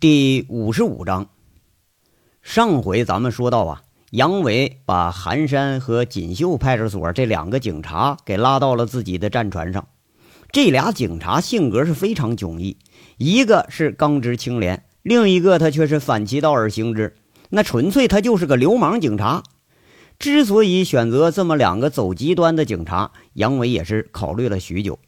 第五十五章，上回咱们说到啊，杨伟把韩山和锦绣派出所这两个警察给拉到了自己的战船上。这俩警察性格是非常迥异，一个是刚直清廉，另一个他却是反其道而行之，那纯粹他就是个流氓警察。之所以选择这么两个走极端的警察，杨伟也是考虑了许久。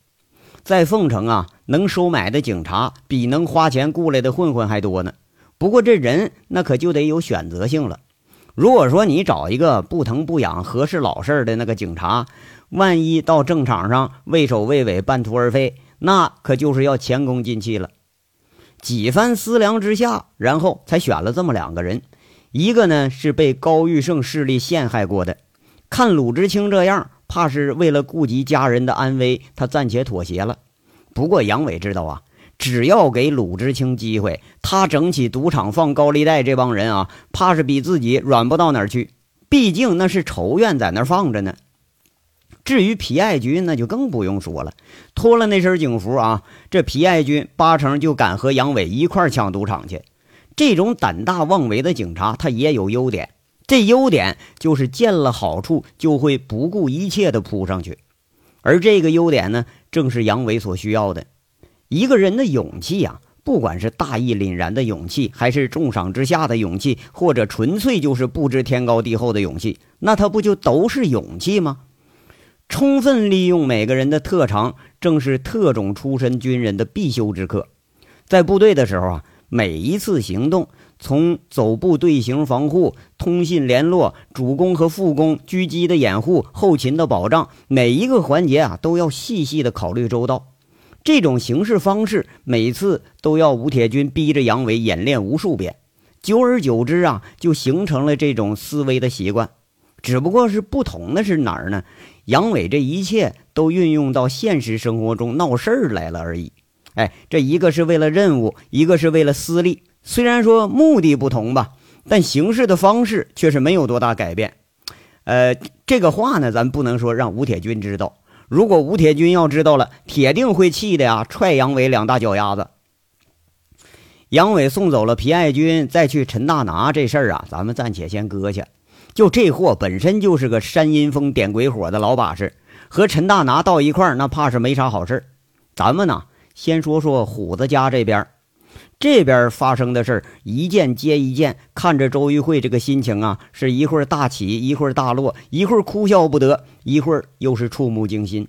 在凤城啊，能收买的警察比能花钱雇来的混混还多呢。不过这人那可就得有选择性了。如果说你找一个不疼不痒、合适老实的那个警察，万一到正场上畏首畏尾、半途而废，那可就是要前功尽弃了。几番思量之下，然后才选了这么两个人。一个呢是被高玉胜势力陷害过的，看鲁智清这样。怕是为了顾及家人的安危，他暂且妥协了。不过杨伟知道啊，只要给鲁智清机会，他整起赌场放高利贷这帮人啊，怕是比自己软不到哪儿去。毕竟那是仇怨在那儿放着呢。至于皮爱军，那就更不用说了，脱了那身警服啊，这皮爱军八成就敢和杨伟一块抢赌场去。这种胆大妄为的警察，他也有优点。这优点就是见了好处就会不顾一切的扑上去，而这个优点呢，正是杨伟所需要的。一个人的勇气呀，不管是大义凛然的勇气，还是重赏之下的勇气，或者纯粹就是不知天高地厚的勇气，那他不就都是勇气吗？充分利用每个人的特长，正是特种出身军人的必修之课。在部队的时候啊，每一次行动。从走步队形防护、通信联络、主攻和副攻、狙击的掩护、后勤的保障，每一个环节啊都要细细的考虑周到。这种行事方式，每次都要吴铁军逼着杨伟演练无数遍。久而久之啊，就形成了这种思维的习惯。只不过是不同的是哪儿呢？杨伟这一切都运用到现实生活中闹事儿来了而已。哎，这一个是为了任务，一个是为了私利。虽然说目的不同吧，但行事的方式却是没有多大改变。呃，这个话呢，咱不能说让吴铁军知道。如果吴铁军要知道了，铁定会气的呀，踹杨伟两大脚丫子。杨伟送走了皮爱军，再去陈大拿这事儿啊，咱们暂且先搁下。就这货本身就是个山阴风点鬼火的老把式，和陈大拿到一块儿，那怕是没啥好事儿咱们呢，先说说虎子家这边。这边发生的事儿一件接一件，看着周玉慧这个心情啊，是一会儿大起，一会儿大落，一会儿哭笑不得，一会儿又是触目惊心。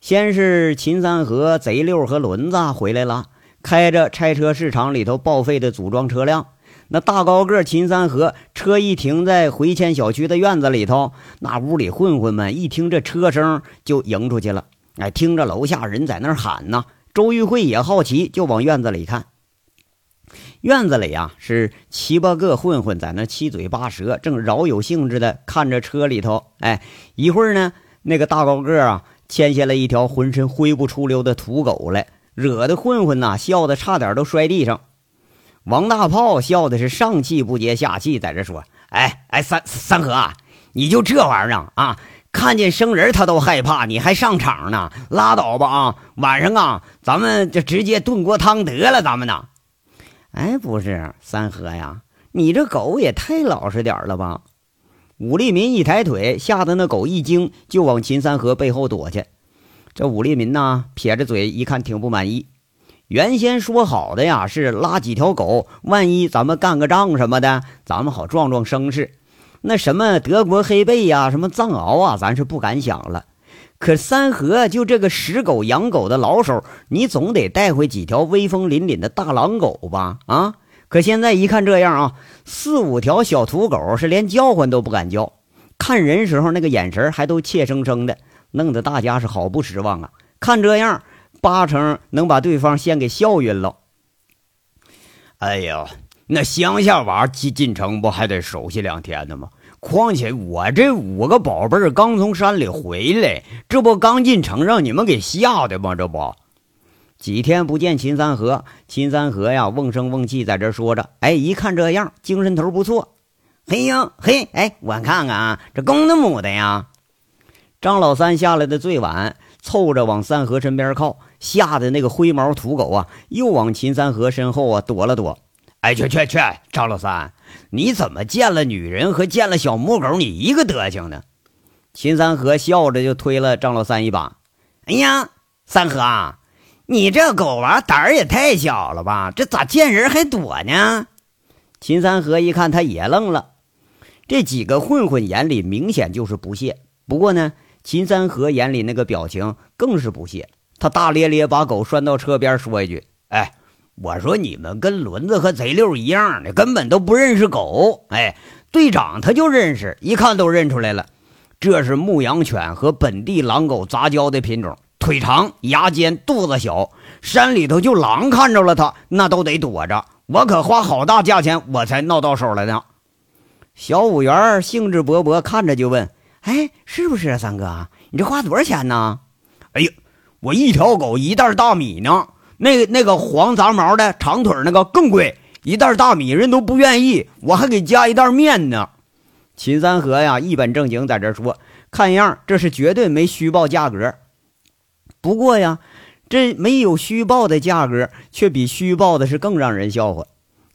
先是秦三河、贼六和轮子回来了，开着拆车市场里头报废的组装车辆。那大高个秦三河车一停在回迁小区的院子里头，那屋里混混们一听这车声就迎出去了，哎，听着楼下人在那喊呢。周玉慧也好奇，就往院子里看。院子里啊，是七八个混混在那七嘴八舌，正饶有兴致的看着车里头。哎，一会儿呢，那个大高个啊，牵下来一条浑身灰不出溜的土狗来，惹得混混呐笑得差点都摔地上。王大炮笑的是上气不接下气，在这说：“哎哎，三三河啊，你就这玩意儿啊？”看见生人他都害怕，你还上场呢？拉倒吧啊！晚上啊，咱们就直接炖锅汤得了。咱们呢？哎，不是三河呀，你这狗也太老实点了吧？武立民一抬腿，吓得那狗一惊，就往秦三河背后躲去。这武立民呢，撇着嘴一看，挺不满意。原先说好的呀，是拉几条狗，万一咱们干个仗什么的，咱们好壮壮声势。那什么德国黑背呀，什么藏獒啊，咱是不敢想了。可三河就这个食狗养狗的老手，你总得带回几条威风凛凛的大狼狗吧？啊！可现在一看这样啊，四五条小土狗是连叫唤都不敢叫，看人时候那个眼神还都怯生生的，弄得大家是好不失望啊。看这样，八成能把对方先给笑晕了。哎呀！那乡下娃进进城不还得熟悉两天呢吗？况且我这五个宝贝儿刚从山里回来，这不刚进城让你们给吓的吗？这不，几天不见秦三河，秦三河呀，瓮声瓮气在这说着。哎，一看这样，精神头不错。嘿呀嘿，哎，我看看啊，这公的母的呀？张老三下来的最晚，凑着往三河身边靠，吓得那个灰毛土狗啊，又往秦三河身后啊躲了躲。哎，去去去，张老三，你怎么见了女人和见了小母狗你一个德行呢？秦三河笑着就推了张老三一把。哎呀，三河，你这狗娃胆儿也太小了吧？这咋见人还躲呢？秦三河一看，他也愣了。这几个混混眼里明显就是不屑，不过呢，秦三河眼里那个表情更是不屑。他大咧咧把狗拴到车边，说一句：“哎，我说你们跟轮子和贼溜一样的，根本都不认识狗。哎，队长他就认识，一看都认出来了，这是牧羊犬和本地狼狗杂交的品种，腿长、牙尖、肚子小，山里头就狼看着了它，那都得躲着。我可花好大价钱，我才闹到手来呢。”小五元兴致勃勃看着就问：“哎，是不是啊，三哥？你这花多少钱呢？”“哎呀，我一条狗一袋大米呢。那那个黄杂毛的长腿那个更贵，一袋大米人都不愿意，我还给加一袋面呢。”秦三河呀，一本正经在这说，看样这是绝对没虚报价格。不过呀，这没有虚报的价格，却比虚报的是更让人笑话。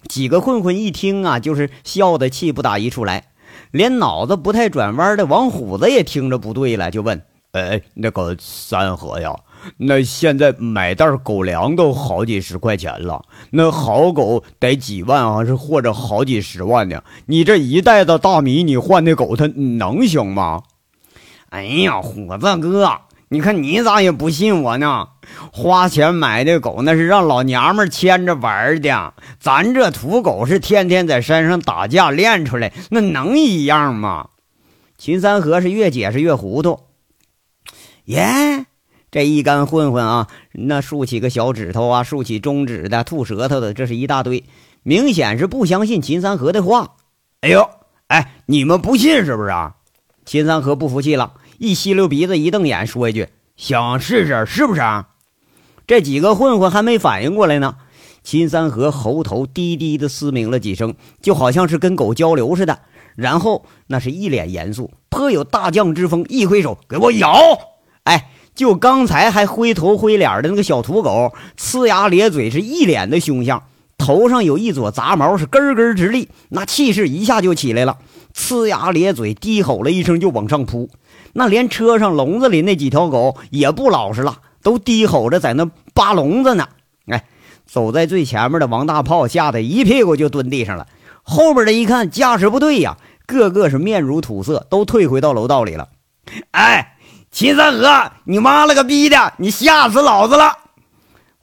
几个混混一听啊，就是笑的气不打一处来，连脑子不太转弯的王虎子也听着不对了，就问：“哎，那个三河呀，那现在买袋狗粮都好几十块钱了，那好狗得几万啊，是或者好几十万呢？你这一袋子大米，你换那狗，它能行吗？”哎呀，虎子哥。你看你咋也不信我呢？花钱买的狗那是让老娘们牵着玩的，咱这土狗是天天在山上打架练出来，那能一样吗？秦三河是越解释越糊涂。耶，这一干混混啊，那竖起个小指头啊，竖起中指的，吐舌头的，这是一大堆，明显是不相信秦三河的话。哎呦，哎，你们不信是不是啊？秦三河不服气了。一吸溜鼻子，一瞪眼，说一句：“想试试是不是啊？”这几个混混还没反应过来呢，秦三河喉头低低的嘶鸣了几声，就好像是跟狗交流似的。然后那是一脸严肃，颇有大将之风，一挥手：“给我咬！”就刚才还灰头灰脸的那个小土狗，呲牙咧嘴，是一脸的凶相，头上有一撮杂毛，是根根直立，那气势一下就起来了，呲牙咧嘴，低吼了一声，就往上扑。那连车上笼子里那几条狗也不老实了，都低吼着在那扒笼子呢。哎，走在最前面的王大炮吓得一屁股就蹲地上了。后边的一看架势不对呀，个个是面如土色，都退回到楼道里了。哎，秦三河，你妈了个逼的，你吓死老子了！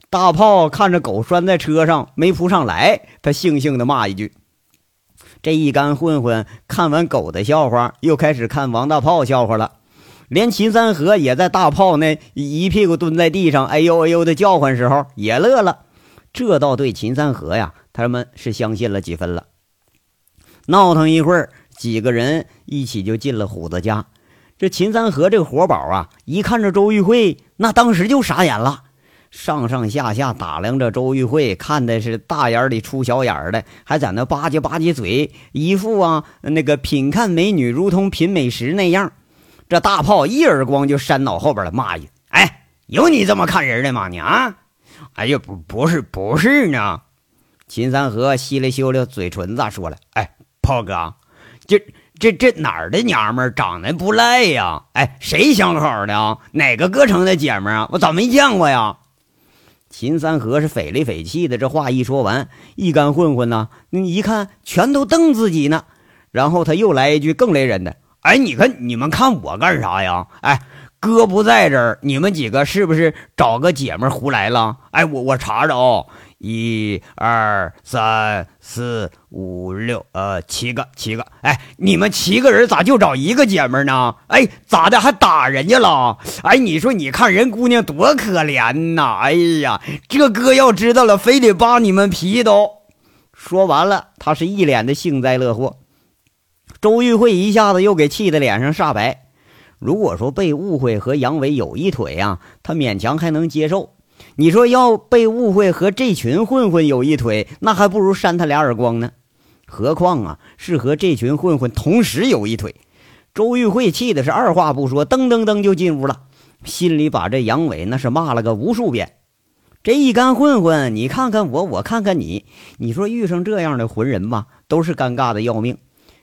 大炮看着狗拴在车上没扑上来，他悻悻地骂一句。这一干混混看完狗的笑话，又开始看王大炮笑话了。连秦三河也在大炮那一屁股蹲在地上，哎呦哎呦的叫唤时候也乐了，这倒对秦三河呀，他们是相信了几分了。闹腾一会儿，几个人一起就进了虎子家。这秦三河这个活宝啊，一看着周玉慧，那当时就傻眼了，上上下下打量着周玉慧，看的是大眼里出小眼的，还在那吧唧吧唧嘴，一副啊那个品看美女如同品美食那样。这大炮一耳光就扇脑后边了，骂一句：“哎，有你这么看人的吗？你啊！哎呀，不，不是，不是呢。”秦三河吸了吸了嘴唇子，说了：“哎，炮哥，这这这哪儿的娘们儿长得不赖呀？哎，谁相好的啊？哪个歌城的姐们儿啊？我咋没见过呀？”秦三河是匪里匪气的，这话一说完，一干混混呢，你一看全都瞪自己呢。然后他又来一句更雷人的。哎，你看你们看我干啥呀？哎，哥不在这儿，你们几个是不是找个姐们儿胡来了？哎，我我查查哦，一二三四五六，呃，七个七个。哎，你们七个人咋就找一个姐们呢？哎，咋的还打人家了？哎，你说你看人姑娘多可怜呐！哎呀，这哥要知道了，非得扒你们皮都。说完了，他是一脸的幸灾乐祸。周玉慧一下子又给气得脸上煞白。如果说被误会和杨伟有一腿呀，他勉强还能接受。你说要被误会和这群混混有一腿，那还不如扇他俩耳光呢。何况啊，是和这群混混同时有一腿。周玉慧气的是二话不说，噔噔噔就进屋了。心里把这杨伟那是骂了个无数遍。这一干混混，你看看我，我看看你，你说遇上这样的混人吧，都是尴尬的要命。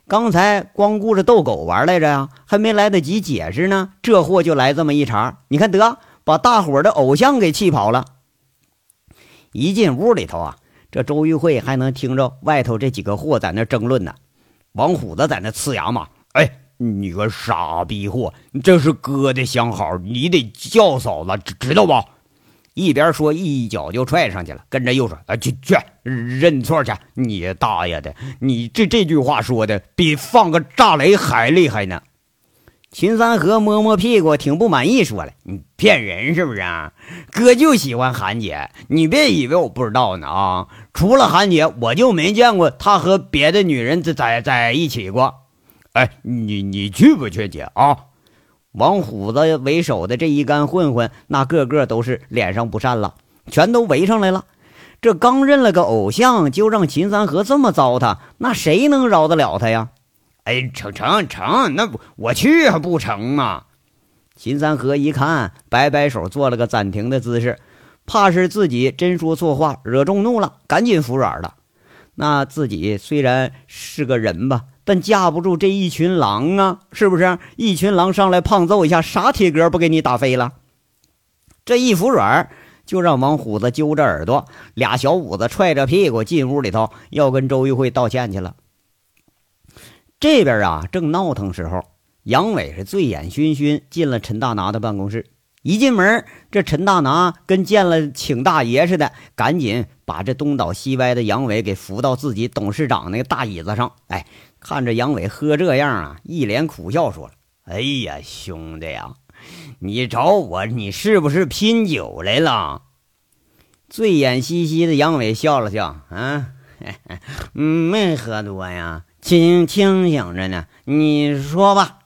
刚才光顾着逗狗玩来着呀，还没来得及解释呢，这货就来这么一茬。你看得把大伙的偶像给气跑了。一进屋里头啊，这周玉慧还能听着外头这几个货在那争论呢。王虎子在那呲牙骂：“哎，你个傻逼货，这是哥的相好，你得叫嫂子，知知道不？”一边说，一脚就踹上去了，跟着又说：“啊，去去，认错去！你大爷的，你这这句话说的比放个炸雷还厉害呢！”秦三河摸摸屁股，挺不满意，说了：“你骗人是不是啊？哥就喜欢韩姐，你别以为我不知道呢啊！除了韩姐，我就没见过他和别的女人在在在一起过。哎，你你去不去姐啊？”王虎子为首的这一干混混，那个个都是脸上不善了，全都围上来了。这刚认了个偶像，就让秦三河这么糟蹋，那谁能饶得了他呀？哎，成成成，那我去还不成吗？秦三河一看，摆摆手，做了个暂停的姿势，怕是自己真说错话，惹众怒了，赶紧服软了。那自己虽然是个人吧。但架不住这一群狼啊，是不是？一群狼上来胖揍一下，啥铁格不给你打飞了？这一服软，就让王虎子揪着耳朵，俩小五子踹着屁股进屋里头，要跟周玉慧道歉去了。这边啊，正闹腾时候，杨伟是醉眼醺醺进了陈大拿的办公室。一进门，这陈大拿跟见了请大爷似的，赶紧把这东倒西歪的杨伟给扶到自己董事长那个大椅子上，哎。看着杨伟喝这样啊，一脸苦笑，说了：“哎呀，兄弟呀，你找我，你是不是拼酒来了？”醉眼兮兮的杨伟笑了笑：“啊，嗯，没喝多呀，清清醒着呢。你说吧。”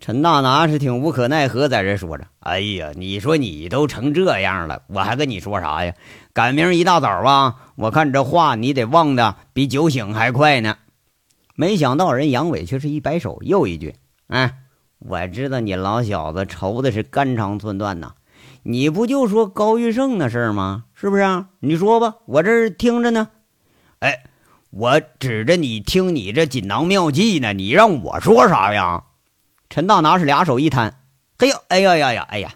陈大拿是挺无可奈何，在这说着：“哎呀，你说你都成这样了，我还跟你说啥呀？赶明一大早啊，我看这话你得忘的比酒醒还快呢。”没想到人杨伟却是一摆手，又一句：“哎，我知道你老小子愁的是肝肠寸断呐，你不就说高玉胜那事儿吗？是不是啊？你说吧，我这儿听着呢。我指着你听你这锦囊妙计呢，你让我说啥呀？”陈大拿是俩手一摊：“嘿呦，哎呀呀呀，哎呀，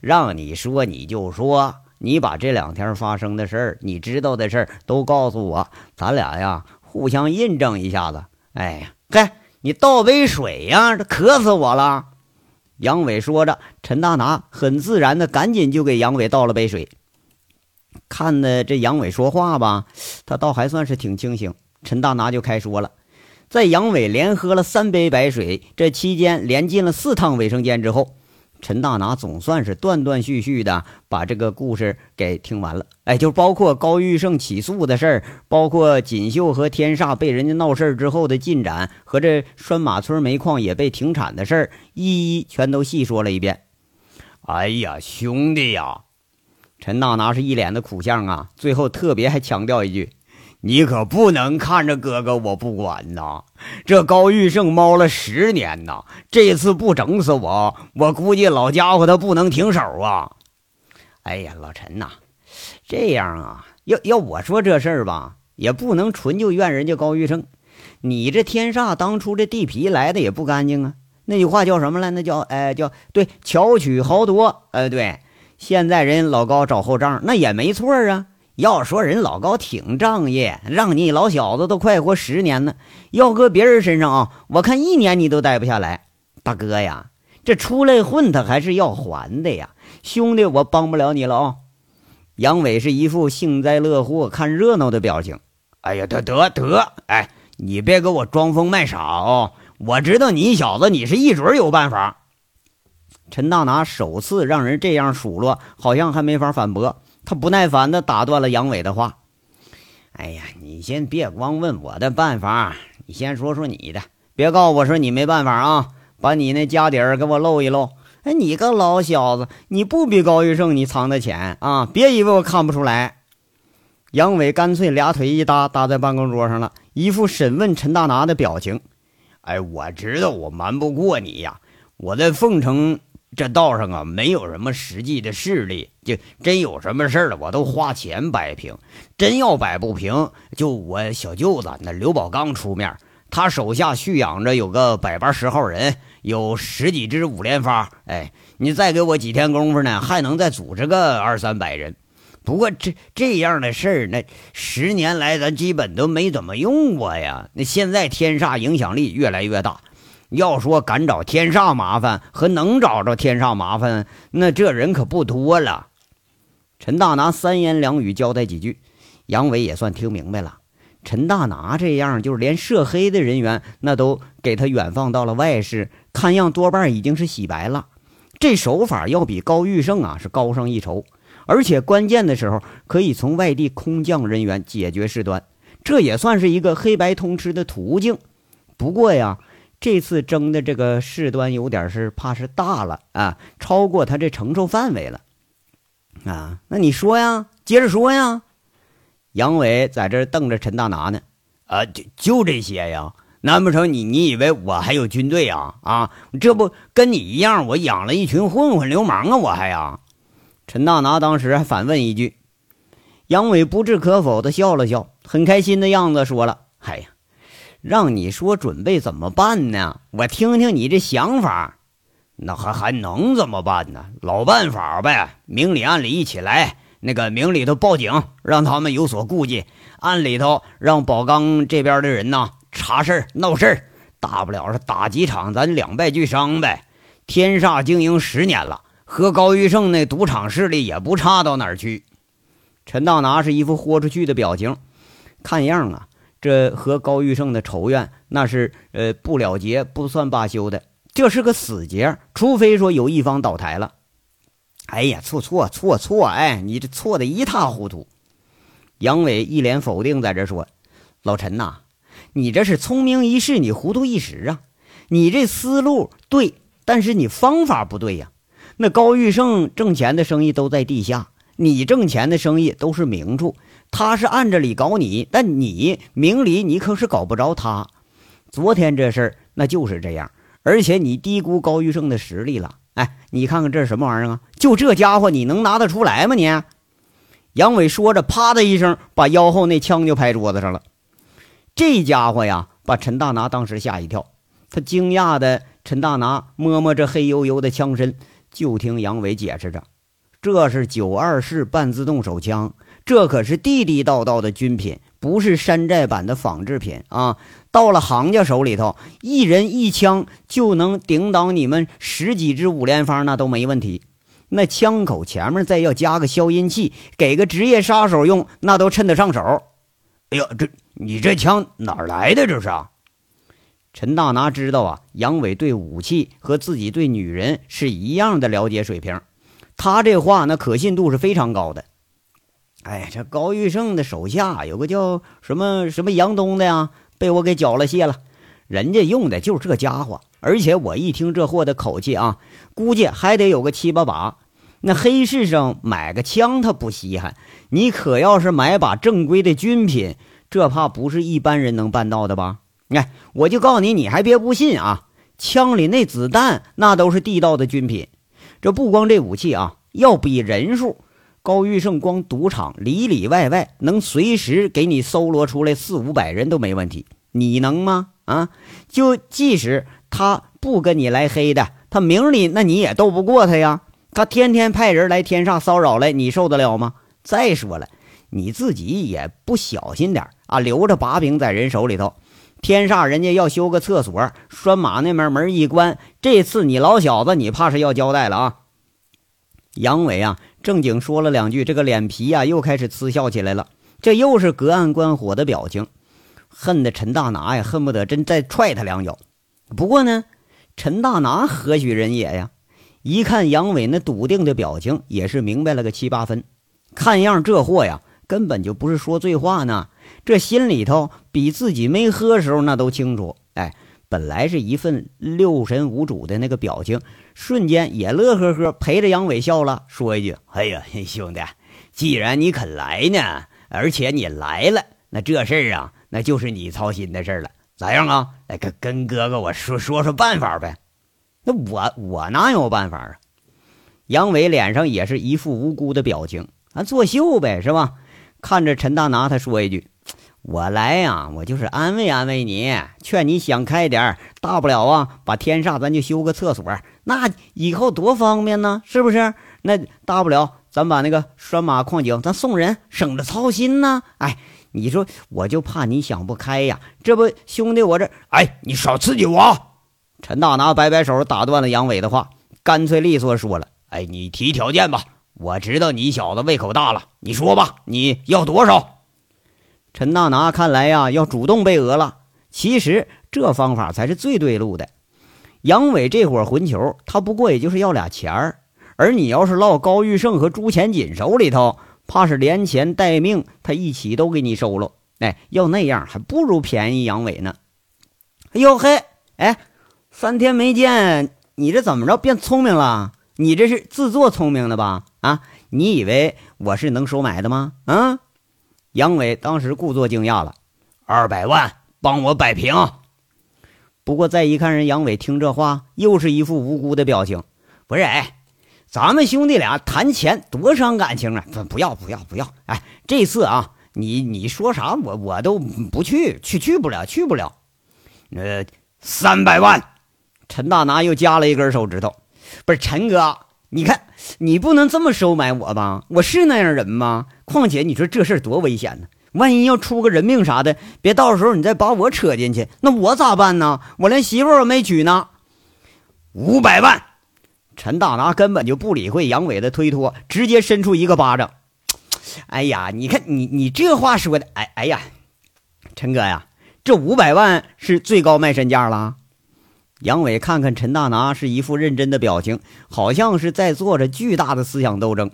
让你说你就说，你把这两天发生的事儿，你知道的事儿都告诉我，咱俩呀互相印证一下子。”哎呀，嘿，你倒杯水呀！这渴死我了。杨伟说着，陈大拿很自然的赶紧就给杨伟倒了杯水。看的这杨伟说话吧，他倒还算是挺清醒。陈大拿就开说了，在杨伟连喝了三杯白水，这期间连进了四趟卫生间之后。陈大拿总算是断断续续的把这个故事给听完了，哎，就包括高玉胜起诉的事儿，包括锦绣和天煞被人家闹事儿之后的进展，和这拴马村煤矿也被停产的事儿，一一全都细说了一遍。哎呀，兄弟呀，陈大拿是一脸的苦相啊，最后特别还强调一句。你可不能看着哥哥我不管呐！这高玉胜猫了十年呐，这次不整死我，我估计老家伙他不能停手啊！哎呀，老陈呐，这样啊，要要我说这事儿吧，也不能纯就怨人家高玉胜。你这天煞当初这地皮来的也不干净啊！那句话叫什么来？那叫哎叫对，巧取豪夺。哎对，现在人老高找后账，那也没错啊。要说人老高挺仗义，让你老小子都快活十年呢。要搁别人身上啊，我看一年你都待不下来。大哥呀，这出来混他还是要还的呀。兄弟，我帮不了你了啊。杨伟是一副幸灾乐祸、看热闹的表情。哎呀，得得得，哎，你别给我装疯卖傻哦。我知道你小子，你是一准有办法。陈大拿首次让人这样数落，好像还没法反驳。他不耐烦地打断了杨伟的话：“哎呀，你先别光问我的办法，你先说说你的，别告诉我说你没办法啊！把你那家底儿给我露一露。哎，你个老小子，你不比高玉胜，你藏的钱啊！别以为我看不出来。”杨伟干脆俩腿一搭，搭在办公桌上了，一副审问陈大拿的表情。“哎，我知道我瞒不过你呀，我在凤城。”这道上啊没有什么实际的势力，就真有什么事儿了，我都花钱摆平。真要摆不平，就我小舅子那刘宝刚出面，他手下蓄养着有个百八十号人，有十几支五连发。哎，你再给我几天功夫呢，还能再组织个二三百人。不过这这样的事儿，那十年来咱基本都没怎么用过呀。那现在天煞影响力越来越大。要说敢找天煞麻烦和能找着天煞麻烦，那这人可不多了。陈大拿三言两语交代几句，杨伟也算听明白了。陈大拿这样，就是连涉黑的人员那都给他远放到了外市，看样多半已经是洗白了。这手法要比高玉胜啊是高上一筹，而且关键的时候可以从外地空降人员解决事端，这也算是一个黑白通吃的途径。不过呀。这次争的这个事端有点是怕是大了啊，超过他这承受范围了啊。那你说呀，接着说呀。杨伟在这瞪着陈大拿呢，啊，就就这些呀？难不成你你以为我还有军队啊？啊，这不跟你一样，我养了一群混混流氓啊？我还呀？陈大拿当时还反问一句，杨伟不置可否的笑了笑，很开心的样子，说了：“哎呀。”让你说准备怎么办呢？我听听你这想法。那还还能怎么办呢？老办法呗，明里暗里一起来。那个明里头报警，让他们有所顾忌；暗里头让宝钢这边的人呢查事闹事。大不了是打几场，咱两败俱伤呗。天煞经营十年了，和高玉胜那赌场势力也不差到哪儿去。陈大拿是一副豁出去的表情，看样啊。这和高玉胜的仇怨，那是呃不了结不算罢休的，这是个死结，除非说有一方倒台了。哎呀，错错错错！哎，你这错的一塌糊涂。杨伟一脸否定，在这说：“老陈呐，你这是聪明一世，你糊涂一时啊！你这思路对，但是你方法不对呀。那高玉胜挣钱的生意都在地下，你挣钱的生意都是明处。”他是按着理搞你，但你明里你可是搞不着他。昨天这事儿那就是这样，而且你低估高玉胜的实力了。哎，你看看这是什么玩意儿啊？就这家伙，你能拿得出来吗？你杨伟说着，啪的一声，把腰后那枪就拍桌子上了。这家伙呀，把陈大拿当时吓一跳。他惊讶的陈大拿摸摸这黑黝黝的枪身，就听杨伟解释着：“这是九二式半自动手枪。”这可是地地道道的军品，不是山寨版的仿制品啊！到了行家手里头，一人一枪就能顶挡你们十几支五连发，那都没问题。那枪口前面再要加个消音器，给个职业杀手用，那都称得上手。哎呀，这你这枪哪来的？这是啊？陈大拿知道啊，杨伟对武器和自己对女人是一样的了解水平，他这话那可信度是非常高的。哎，这高玉胜的手下有个叫什么什么杨东的呀，被我给缴了械了。人家用的就是这家伙，而且我一听这货的口气啊，估计还得有个七八把。那黑市上买个枪他不稀罕，你可要是买把正规的军品，这怕不是一般人能办到的吧？哎，我就告诉你，你还别不信啊，枪里那子弹那都是地道的军品。这不光这武器啊，要比人数。高玉胜光赌场里里外外能随时给你搜罗出来四五百人都没问题，你能吗？啊，就即使他不跟你来黑的，他明里那你也斗不过他呀。他天天派人来天上骚扰来，你受得了吗？再说了，你自己也不小心点啊，留着把柄在人手里头。天煞人家要修个厕所，拴马那边门一关，这次你老小子你怕是要交代了啊。杨伟啊。正经说了两句，这个脸皮呀又开始呲笑起来了。这又是隔岸观火的表情，恨得陈大拿呀恨不得真再踹他两脚。不过呢，陈大拿何许人也呀？一看杨伟那笃定的表情，也是明白了个七八分。看样这货呀根本就不是说醉话呢，这心里头比自己没喝时候那都清楚。哎。本来是一份六神无主的那个表情，瞬间也乐呵呵，陪着杨伟笑了，说一句：“哎呀，兄弟，既然你肯来呢，而且你来了，那这事儿啊，那就是你操心的事了。咋样啊？来跟跟哥哥我说说说办法呗。”那我我哪有办法啊？杨伟脸上也是一副无辜的表情，啊，作秀呗，是吧？看着陈大拿，他说一句：“我来呀，我就是安慰安慰你，劝你想开点大不了啊，把天煞咱就修个厕所，那以后多方便呢，是不是？那大不了咱把那个拴马矿井咱送人，省着操心呢。哎，你说我就怕你想不开呀，这不兄弟我这……哎，你少刺激我！”陈大拿摆摆手，打断了杨伟的话，干脆利索说了：“哎，你提条件吧，我知道你小子胃口大了，你说吧，你要多少？”陈大拿看来呀，要主动被讹了。其实这方法才是最对路的。杨伟这伙混球，他不过也就是要俩钱儿，而你要是落高玉胜和朱钱锦手里头，怕是连钱带命他一起都给你收了。哎，要那样还不如便宜杨伟呢。哎呦嘿，哎。三天没见，你这怎么着变聪明了？你这是自作聪明的吧？啊，你以为我是能收买的吗？啊！杨伟当时故作惊讶了，二百万帮我摆平。不过再一看，人杨伟听这话，又是一副无辜的表情。不是，哎，咱们兄弟俩谈钱多伤感情啊！不，不要，不要，不要！哎，这次啊，你你说啥，我我都不去，去去不了，去不了。呃，三百万。陈大拿又加了一根手指头，不是陈哥，你看你不能这么收买我吧？我是那样人吗？况且你说这事多危险呢，万一要出个人命啥的，别到时候你再把我扯进去，那我咋办呢？我连媳妇儿没娶呢。五百万，陈大拿根本就不理会杨伟的推脱，直接伸出一个巴掌。哎呀，你看你你这话说的，哎哎呀，陈哥呀，这五百万是最高卖身价了。杨伟看看陈大拿，是一副认真的表情，好像是在做着巨大的思想斗争。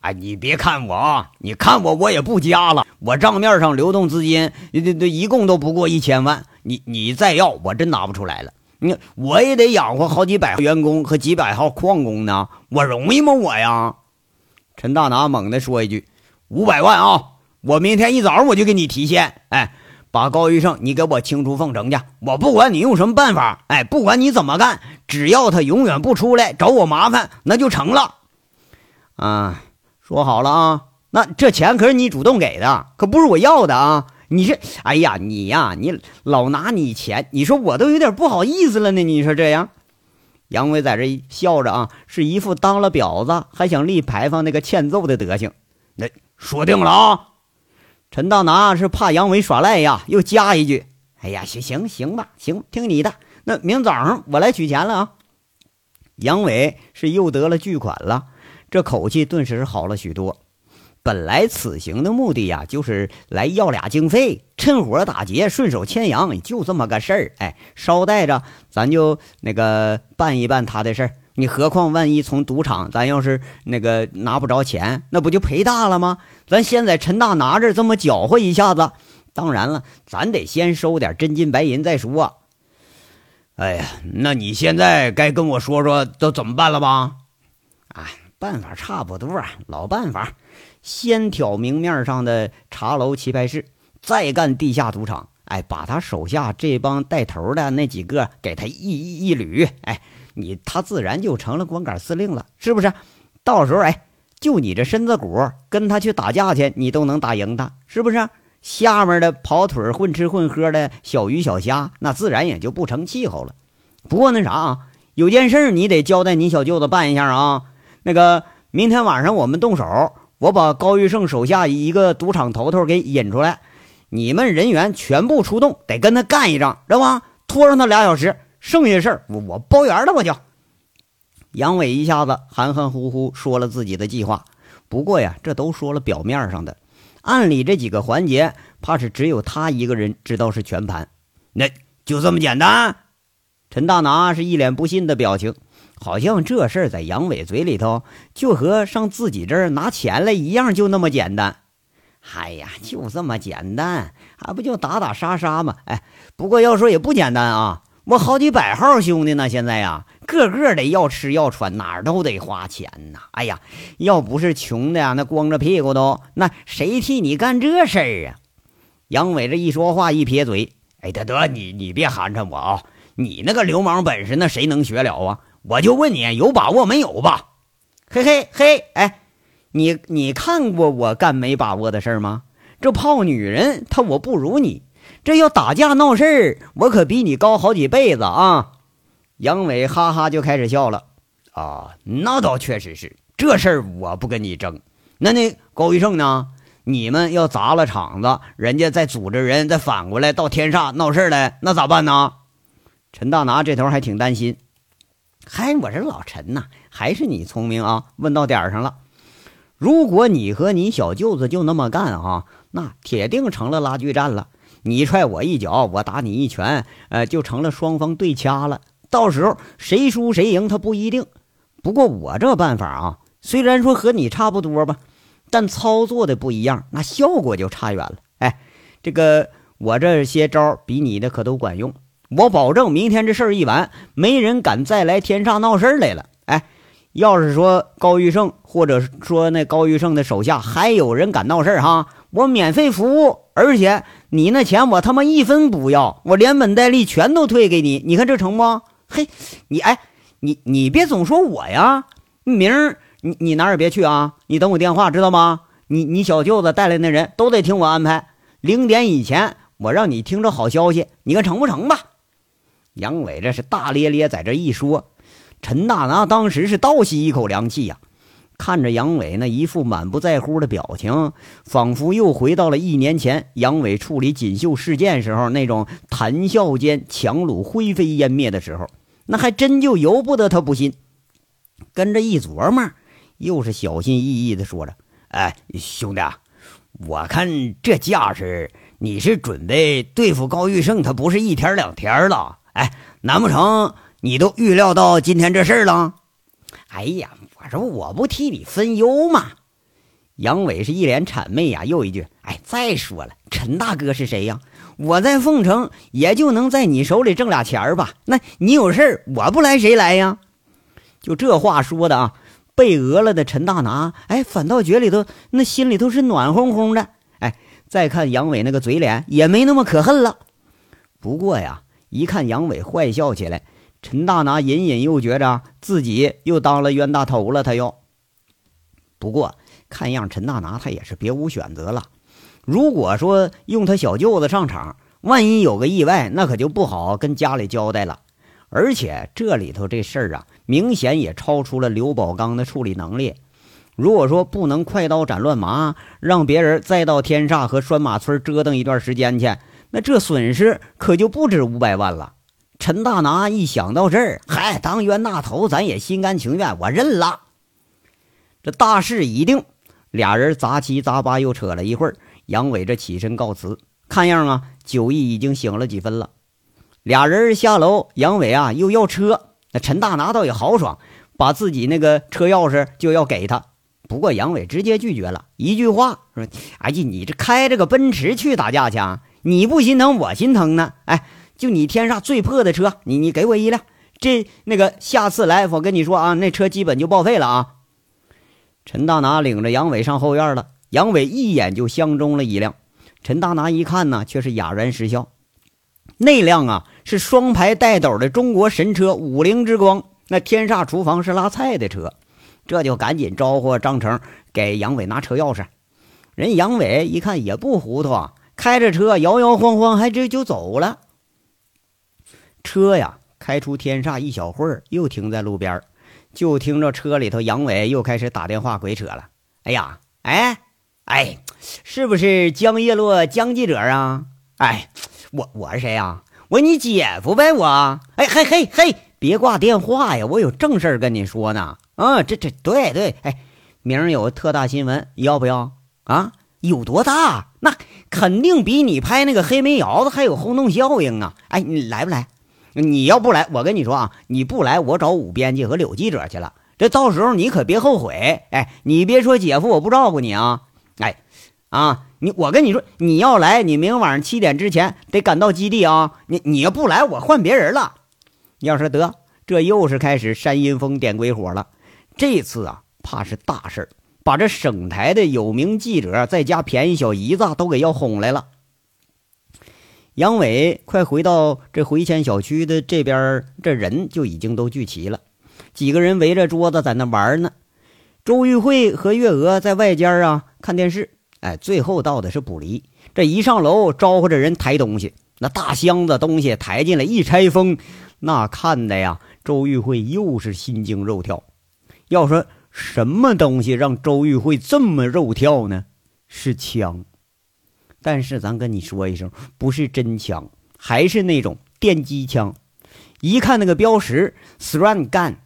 哎，你别看我啊，你看我，我也不加了。我账面上流动资金，这这一共都不过一千万。你你再要，我真拿不出来了。你我也得养活好几百号员工和几百号矿工呢，我容易吗？我呀！陈大拿猛地说一句：“五百万啊！我明天一早我就给你提现。”哎。把高玉胜，你给我清除凤城去！我不管你用什么办法，哎，不管你怎么干，只要他永远不出来找我麻烦，那就成了。啊，说好了啊，那这钱可是你主动给的，可不是我要的啊！你这，哎呀，你呀，你老拿你钱，你说我都有点不好意思了呢。你说这样，杨伟在这笑着啊，是一副当了婊子还想立牌坊那个欠揍的德行。那说定了啊。陈大拿是怕杨伟耍赖呀，又加一句：“哎呀，行行行吧，行，听你的。那明早上我来取钱了啊。”杨伟是又得了巨款了，这口气顿时好了许多。本来此行的目的呀，就是来要俩经费，趁火打劫，顺手牵羊，就这么个事儿。哎，捎带着咱就那个办一办他的事儿。你何况万一从赌场咱要是那个拿不着钱，那不就赔大了吗？咱先在陈大拿着这么搅和一下子。当然了，咱得先收点真金白银再说。哎呀，那你现在该跟我说说都怎么办了吧？啊，办法差不多啊，老办法，先挑明面上的茶楼棋牌室，再干地下赌场。哎，把他手下这帮带头的那几个给他一一一捋，哎。你他自然就成了光杆司令了，是不是？到时候哎，就你这身子骨，跟他去打架去，你都能打赢他，是不是？下面的跑腿混吃混喝的小鱼小虾，那自然也就不成气候了。不过那啥啊，有件事你得交代你小舅子办一下啊。那个明天晚上我们动手，我把高玉胜手下一个赌场头头给引出来，你们人员全部出动，得跟他干一仗，知道吧？拖上他俩小时。剩下事儿我我包圆了，我就。杨伟一下子含含糊糊说了自己的计划，不过呀，这都说了表面上的，暗里这几个环节，怕是只有他一个人知道是全盘。那就这么简单？陈大拿是一脸不信的表情，好像这事儿在杨伟嘴里头就和上自己这儿拿钱来一样，就那么简单。哎呀，就这么简单，还不就打打杀杀吗？哎，不过要说也不简单啊。我好几百号兄弟呢，现在呀，个个得要吃要穿，哪儿都得花钱呐。哎呀，要不是穷的呀，那光着屁股都，那谁替你干这事儿啊？杨伟这一说话，一撇嘴，哎，得得，你你别寒碜我啊！你那个流氓本事，那谁能学了啊？我就问你，有把握没有吧？嘿嘿嘿，哎，你你看过我干没把握的事儿吗？这泡女人，他我不如你；这要打架闹事儿，我可比你高好几辈子啊！杨伟哈哈就开始笑了。啊，那倒确实是，这事儿我不跟你争。那那高玉胜呢？你们要砸了场子，人家再组织人再反过来到天煞闹事儿来，那咋办呢？陈大拿这头还挺担心。嗨，我说老陈呐，还是你聪明啊，问到点儿上了。如果你和你小舅子就那么干啊，那铁定成了拉锯战了。你踹我一脚，我打你一拳，呃，就成了双方对掐了。到时候谁输谁赢，他不一定。不过我这办法啊，虽然说和你差不多吧，但操作的不一样，那效果就差远了。哎，这个我这些招比你的可都管用。我保证，明天这事儿一完，没人敢再来天煞闹事儿来了。哎，要是说高玉胜，或者说那高玉胜的手下还有人敢闹事儿哈，我免费服务，而且你那钱我他妈一分不要，我连本带利全都退给你。你看这成不？嘿，你哎，你你别总说我呀，明儿你你哪儿也别去啊，你等我电话知道吗？你你小舅子带来那人都得听我安排，零点以前我让你听着好消息，你看成不成吧？杨伟这是大咧咧在这一说，陈大拿当时是倒吸一口凉气呀，看着杨伟那一副满不在乎的表情，仿佛又回到了一年前杨伟处理锦绣事件时候那种谈笑间强掳灰飞烟灭的时候，那还真就由不得他不信。跟着一琢磨，又是小心翼翼的说着：“哎，兄弟，我看这架势，你是准备对付高玉胜，他不是一天两天了。”哎，难不成你都预料到今天这事儿了？哎呀，说我不替你分忧吗？杨伟是一脸谄媚呀，又一句：“哎，再说了，陈大哥是谁呀？我在凤城也就能在你手里挣俩钱吧？那你有事儿，我不来谁来呀？”就这话说的啊，被讹了的陈大拿，哎，反倒觉里头那心里头是暖烘烘的。哎，再看杨伟那个嘴脸，也没那么可恨了。不过呀。一看杨伟坏笑起来，陈大拿隐隐又觉着自己又当了冤大头了。他又不过看样陈大拿他也是别无选择了。如果说用他小舅子上场，万一有个意外，那可就不好跟家里交代了。而且这里头这事儿啊，明显也超出了刘宝刚的处理能力。如果说不能快刀斩乱麻，让别人再到天煞和拴马村折腾一段时间去。那这损失可就不止五百万了。陈大拿一想到这儿，嗨，当冤大头，咱也心甘情愿，我认了。这大事已定，俩人杂七杂八又扯了一会儿。杨伟这起身告辞，看样啊，酒意已经醒了几分了。俩人下楼，杨伟啊又要车，那陈大拿倒也豪爽，把自己那个车钥匙就要给他。不过杨伟直接拒绝了，一句话说：“哎呀，你这开着个奔驰去打架去啊？”你不心疼，我心疼呢。哎，就你天上最破的车，你你给我一辆。这那个下次来，我跟你说啊，那车基本就报废了啊。陈大拿领着杨伟上后院了，杨伟一眼就相中了一辆。陈大拿一看呢，却是哑然失笑。那辆啊，是双排带斗的中国神车五菱之光。那天煞厨房是拉菜的车，这就赶紧招呼张成给杨伟拿车钥匙。人杨伟一看也不糊涂啊。开着车摇摇晃晃，还这就走了。车呀，开出天煞一小会儿，又停在路边儿就听着车里头杨伟又开始打电话鬼扯了。哎呀，哎哎，是不是江叶落江记者啊？哎，我我是谁呀？我你姐夫呗，我。哎嘿嘿嘿，别挂电话呀，我有正事跟你说呢。啊，这这对对，哎，明儿有个特大新闻，要不要啊？有多大？那肯定比你拍那个黑煤窑子还有轰动效应啊！哎，你来不来？你要不来，我跟你说啊，你不来，我找武编辑和柳记者去了。这到时候你可别后悔。哎，你别说姐夫我不照顾你啊！哎，啊，你我跟你说，你要来，你明晚上七点之前得赶到基地啊！你你要不来，我换别人了。要是得，这又是开始山阴风点鬼火了。这次啊，怕是大事儿。把这省台的有名记者再加便宜小姨子都给要哄来了。杨伟快回到这回迁小区的这边，这人就已经都聚齐了。几个人围着桌子在那玩呢。周玉慧和月娥在外间啊看电视。哎，最后到的是卜离，这一上楼招呼着人抬东西，那大箱子东西抬进来一拆封，那看的呀，周玉慧又是心惊肉跳。要说什么东西让周玉慧这么肉跳呢？是枪，但是咱跟你说一声，不是真枪，还是那种电击枪。一看那个标识，Sran Gun，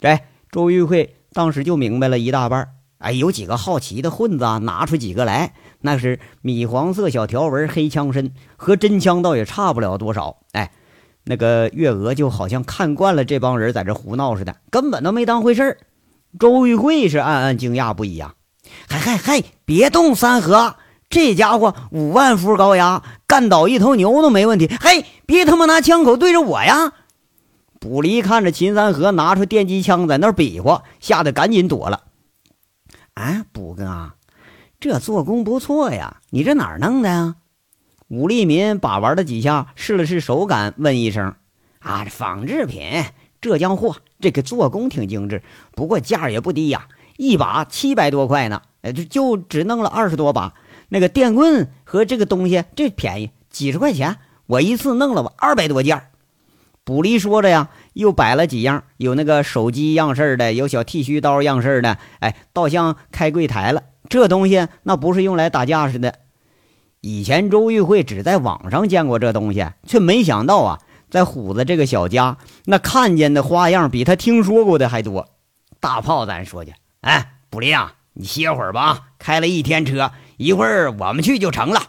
哎，周玉慧当时就明白了一大半。哎，有几个好奇的混子啊，拿出几个来，那是米黄色小条纹黑枪身，和真枪倒也差不了多少。哎，那个月娥就好像看惯了这帮人在这胡闹似的，根本都没当回事儿。周玉慧是暗暗惊讶不已啊！嗨嗨嗨，别动三河，这家伙五万伏高压，干倒一头牛都没问题。嘿，别他妈拿枪口对着我呀！卜离看着秦三河拿出电击枪在那比划，吓得赶紧躲了。啊，卜哥，这做工不错呀，你这哪儿弄的呀？武立民把玩了几下，试了试手感，问一声：“啊，仿制品，浙江货，这个做工挺精致，不过价也不低呀，一把七百多块呢。哎，就就只弄了二十多把。那个电棍和这个东西，这便宜，几十块钱，我一次弄了我二百多件。”卜离说着呀，又摆了几样，有那个手机样式的，有小剃须刀样式的，哎，倒像开柜台了。这东西那不是用来打架似的。以前周玉慧只在网上见过这东西，却没想到啊，在虎子这个小家，那看见的花样比他听说过的还多。大炮，咱说去。哎，卜离啊，你歇会儿吧，开了一天车，一会儿我们去就成了。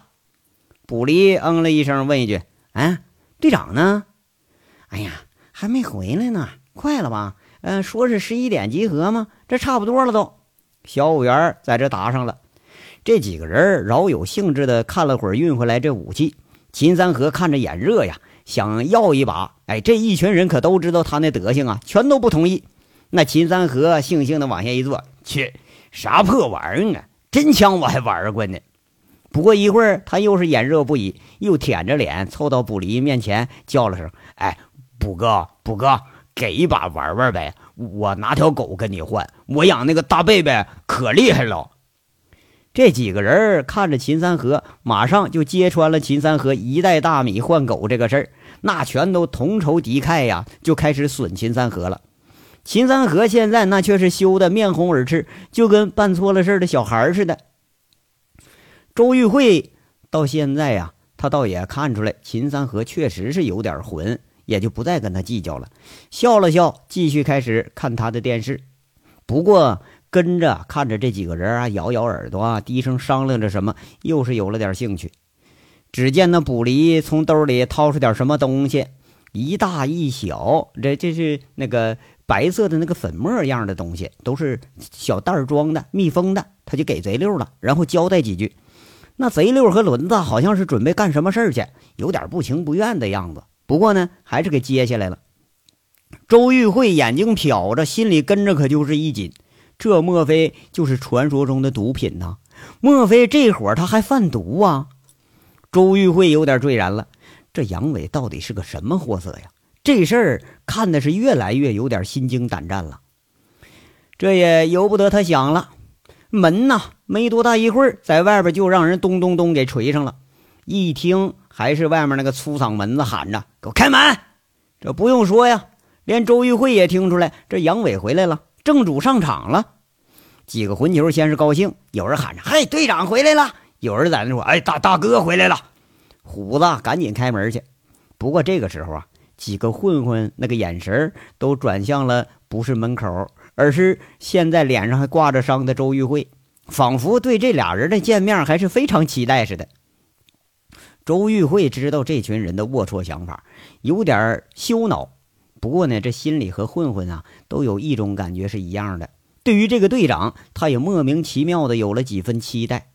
卜离嗯了一声，问一句：“哎，队长呢？”哎呀，还没回来呢，快了吧？嗯，说是十一点集合吗？这差不多了都。小五元在这答上了。这几个人饶有兴致的看了会儿运回来这武器。秦三河看着眼热呀，想要一把。哎，这一群人可都知道他那德行啊，全都不同意。那秦三河悻悻的往下一坐，切，啥破玩意儿啊？真枪我还玩过呢。不过一会儿，他又是眼热不已，又舔着脸凑到卜离面前叫了声：“哎。”卜哥，卜哥，给一把玩玩呗！我拿条狗跟你换，我养那个大贝贝可厉害了。这几个人看着秦三河，马上就揭穿了秦三河一袋大米换狗这个事儿，那全都同仇敌忾呀，就开始损秦三河了。秦三河现在那却是羞得面红耳赤，就跟办错了事的小孩似的。周玉慧到现在呀，他倒也看出来秦三河确实是有点混。也就不再跟他计较了，笑了笑，继续开始看他的电视。不过跟着看着这几个人啊，摇摇耳朵啊，低声商量着什么，又是有了点兴趣。只见那卜离从兜里掏出点什么东西，一大一小，这这是那个白色的那个粉末样的东西，都是小袋装的，密封的。他就给贼溜了，然后交代几句。那贼溜和轮子好像是准备干什么事儿去，有点不情不愿的样子。不过呢，还是给接下来了。周玉慧眼睛瞟着，心里跟着可就是一紧。这莫非就是传说中的毒品呢？莫非这伙他还贩毒啊？周玉慧有点坠然了。这杨伟到底是个什么货色呀？这事儿看的是越来越有点心惊胆战了。这也由不得他想了。门呐，没多大一会儿，在外边就让人咚咚咚给锤上了。一听。还是外面那个粗嗓门子喊着：“给我开门！”这不用说呀，连周玉慧也听出来，这杨伟回来了，正主上场了。几个混球先是高兴，有人喊着：“嘿，队长回来了！”有人在那说：“哎，大大哥回来了！”虎子赶紧开门去。不过这个时候啊，几个混混那个眼神都转向了，不是门口，而是现在脸上还挂着伤的周玉慧，仿佛对这俩人的见面还是非常期待似的。周玉慧知道这群人的龌龊想法，有点羞恼。不过呢，这心里和混混啊都有一种感觉是一样的。对于这个队长，他也莫名其妙的有了几分期待。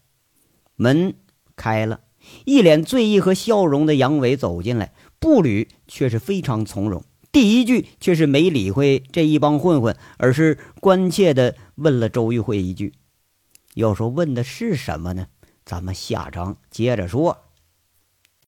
门开了，一脸醉意和笑容的杨伟走进来，步履却是非常从容。第一句却是没理会这一帮混混，而是关切的问了周玉慧一句：“要说问的是什么呢？咱们下章接着说。”